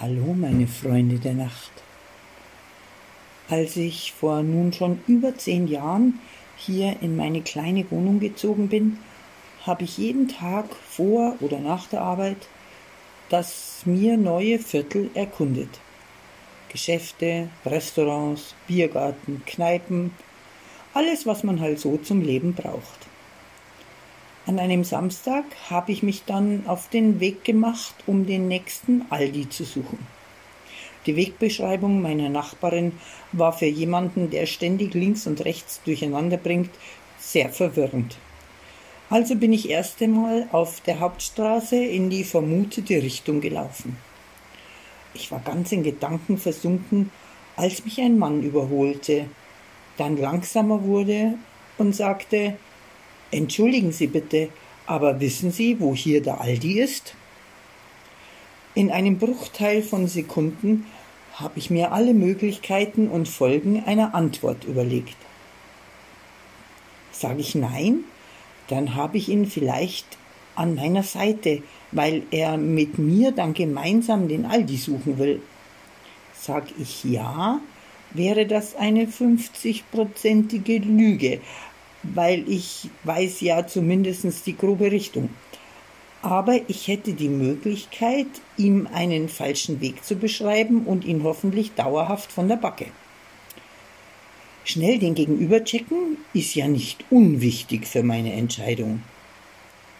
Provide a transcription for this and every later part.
Hallo, meine Freunde der Nacht. Als ich vor nun schon über zehn Jahren hier in meine kleine Wohnung gezogen bin, habe ich jeden Tag vor oder nach der Arbeit das mir neue Viertel erkundet. Geschäfte, Restaurants, Biergarten, Kneipen, alles, was man halt so zum Leben braucht. An einem Samstag habe ich mich dann auf den Weg gemacht, um den nächsten Aldi zu suchen. Die Wegbeschreibung meiner Nachbarin war für jemanden, der ständig links und rechts durcheinander bringt, sehr verwirrend. Also bin ich erst einmal auf der Hauptstraße in die vermutete Richtung gelaufen. Ich war ganz in Gedanken versunken, als mich ein Mann überholte, dann langsamer wurde und sagte Entschuldigen Sie bitte, aber wissen Sie, wo hier der Aldi ist? In einem Bruchteil von Sekunden habe ich mir alle Möglichkeiten und Folgen einer Antwort überlegt. Sage ich nein, dann habe ich ihn vielleicht an meiner Seite, weil er mit mir dann gemeinsam den Aldi suchen will. Sag ich ja, wäre das eine 50-prozentige Lüge, weil ich weiß ja zumindest die grobe Richtung. Aber ich hätte die Möglichkeit, ihm einen falschen Weg zu beschreiben und ihn hoffentlich dauerhaft von der Backe. Schnell den Gegenüber checken ist ja nicht unwichtig für meine Entscheidung.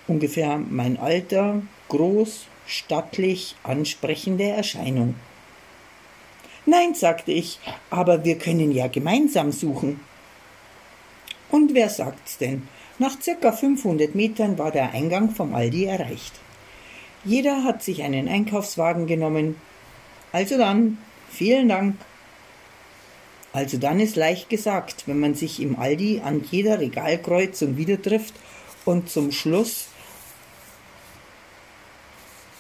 Ungefähr mein Alter, groß, stattlich, ansprechende Erscheinung. Nein, sagte ich, aber wir können ja gemeinsam suchen. Und wer sagt's denn? Nach circa 500 Metern war der Eingang vom Aldi erreicht. Jeder hat sich einen Einkaufswagen genommen. Also dann, vielen Dank. Also dann ist leicht gesagt, wenn man sich im Aldi an jeder Regalkreuzung wieder trifft und zum Schluss,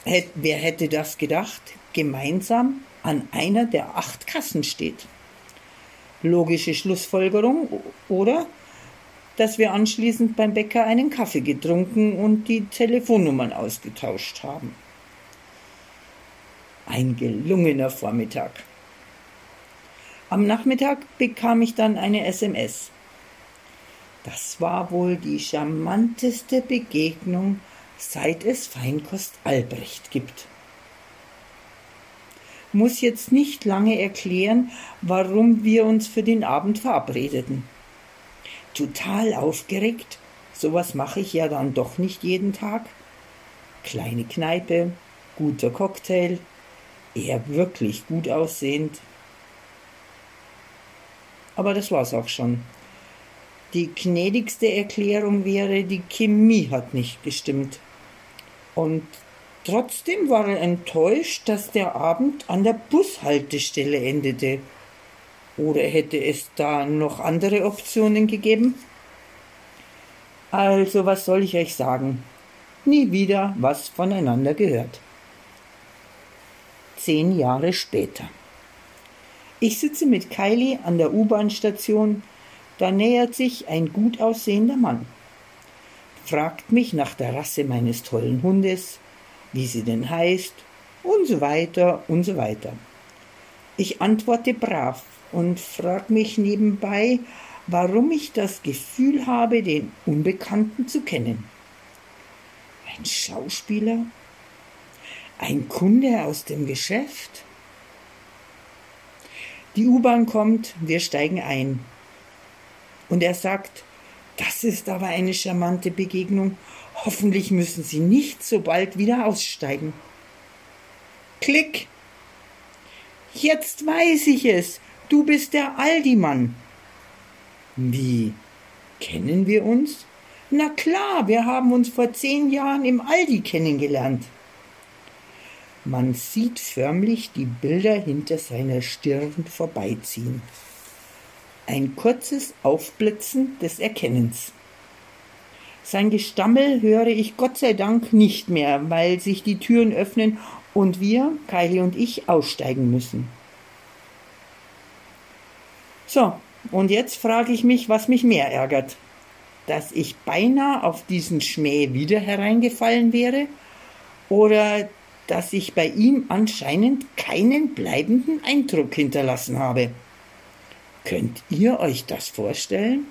wer hätte das gedacht, gemeinsam an einer der acht Kassen steht. Logische Schlussfolgerung, oder? Dass wir anschließend beim Bäcker einen Kaffee getrunken und die Telefonnummern ausgetauscht haben. Ein gelungener Vormittag. Am Nachmittag bekam ich dann eine SMS. Das war wohl die charmanteste Begegnung, seit es Feinkost Albrecht gibt. Muss jetzt nicht lange erklären, warum wir uns für den Abend verabredeten total aufgeregt. Sowas mache ich ja dann doch nicht jeden Tag. Kleine Kneipe, guter Cocktail, eher wirklich gut aussehend. Aber das war's auch schon. Die gnädigste Erklärung wäre, die Chemie hat nicht gestimmt. Und trotzdem war er enttäuscht, dass der Abend an der Bushaltestelle endete oder hätte es da noch andere Optionen gegeben? Also, was soll ich euch sagen? Nie wieder was voneinander gehört. Zehn Jahre später. Ich sitze mit Kylie an der U-Bahn-Station, da nähert sich ein gut aussehender Mann. Fragt mich nach der Rasse meines tollen Hundes, wie sie denn heißt und so weiter und so weiter. Ich antworte brav, und frage mich nebenbei, warum ich das Gefühl habe, den Unbekannten zu kennen. Ein Schauspieler? Ein Kunde aus dem Geschäft? Die U-Bahn kommt, wir steigen ein. Und er sagt, das ist aber eine charmante Begegnung. Hoffentlich müssen Sie nicht so bald wieder aussteigen. Klick! Jetzt weiß ich es. Du bist der Aldi-Mann. Wie? Kennen wir uns? Na klar, wir haben uns vor zehn Jahren im Aldi kennengelernt. Man sieht förmlich die Bilder hinter seiner Stirn vorbeiziehen. Ein kurzes Aufblitzen des Erkennens. Sein Gestammel höre ich Gott sei Dank nicht mehr, weil sich die Türen öffnen und wir, Kylie und ich, aussteigen müssen. So, und jetzt frage ich mich, was mich mehr ärgert. Dass ich beinahe auf diesen Schmäh wieder hereingefallen wäre oder dass ich bei ihm anscheinend keinen bleibenden Eindruck hinterlassen habe. Könnt ihr euch das vorstellen?